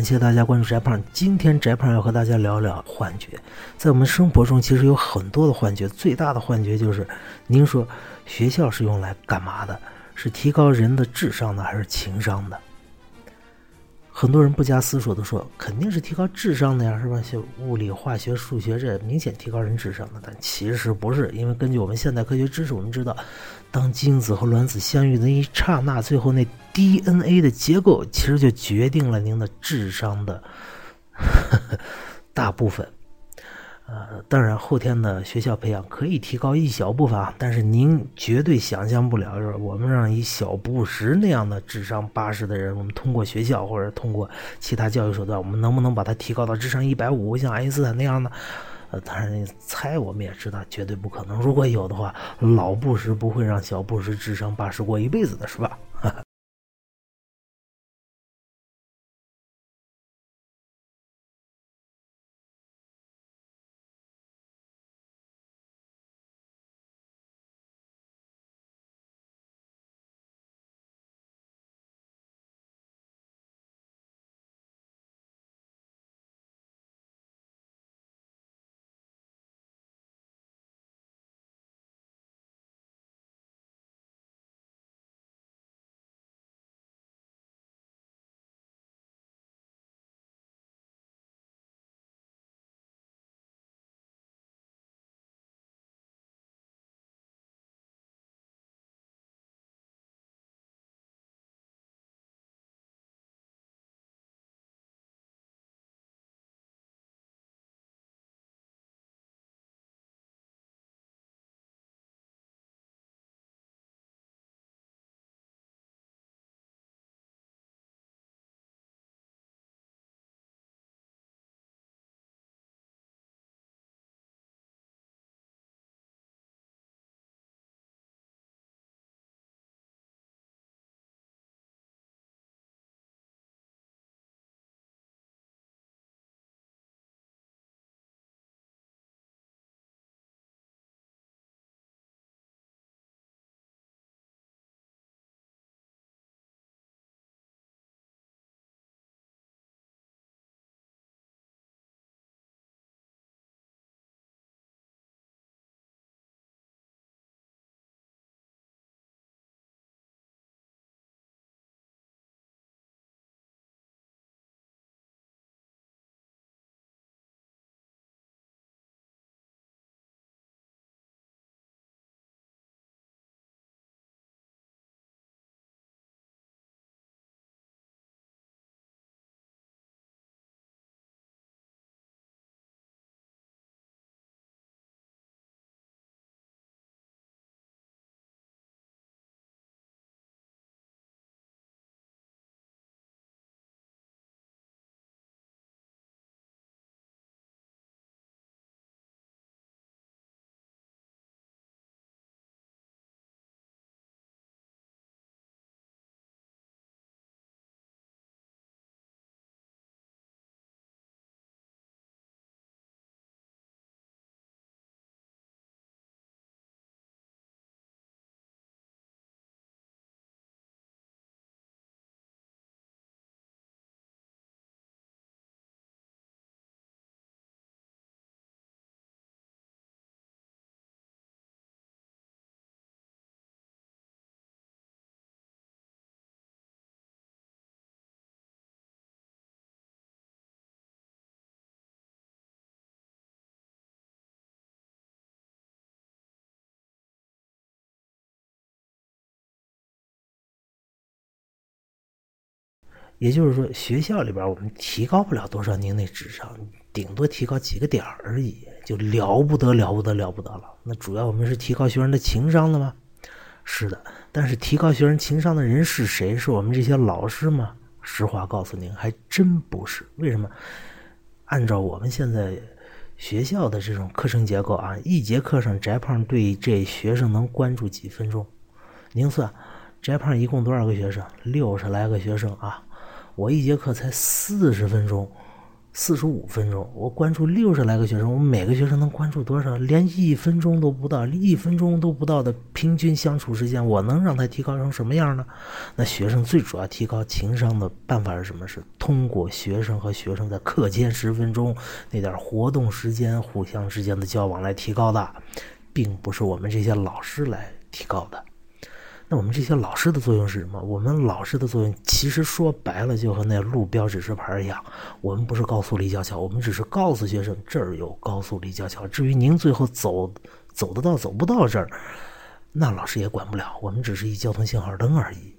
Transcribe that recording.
感谢大家关注翟胖。今天翟胖要和大家聊聊幻觉。在我们生活中，其实有很多的幻觉，最大的幻觉就是，您说学校是用来干嘛的？是提高人的智商的，还是情商的？很多人不加思索的说，肯定是提高智商的呀，是吧？学物理、化学、数学，这明显提高人智商的。但其实不是，因为根据我们现代科学知识，我们知道，当精子和卵子相遇的那一刹那，最后那 DNA 的结构，其实就决定了您的智商的 大部分。呃，当然，后天的学校培养可以提高一小部分啊，但是您绝对想象不了，就是？我们让一小布什那样的智商八十的人，我们通过学校或者通过其他教育手段，我们能不能把他提高到智商一百五，像爱因斯坦那样的？呃，当然，猜我们也知道，绝对不可能。如果有的话，老布什不会让小布什智商八十过一辈子的，是吧？也就是说，学校里边我们提高不了多少您那智商，顶多提高几个点而已，就了不得了不得了不得了。那主要我们是提高学生的情商的吗？是的，但是提高学生情商的人是谁？是我们这些老师吗？实话告诉您，还真不是。为什么？按照我们现在学校的这种课程结构啊，一节课上翟胖对这学生能关注几分钟？您算，翟胖一共多少个学生？六十来个学生啊。我一节课才四十分钟，四十五分钟，我关注六十来个学生，我每个学生能关注多少？连一分钟都不到，一分钟都不到的平均相处时间，我能让他提高成什么样呢？那学生最主要提高情商的办法是什么？是通过学生和学生在课间十分钟那点活动时间，互相之间的交往来提高的，并不是我们这些老师来提高的。那我们这些老师的作用是什么？我们老师的作用其实说白了，就和那路标指示牌一样。我们不是高速立交桥，我们只是告诉学生这儿有高速立交桥。至于您最后走走得到走不到这儿，那老师也管不了。我们只是一交通信号灯而已。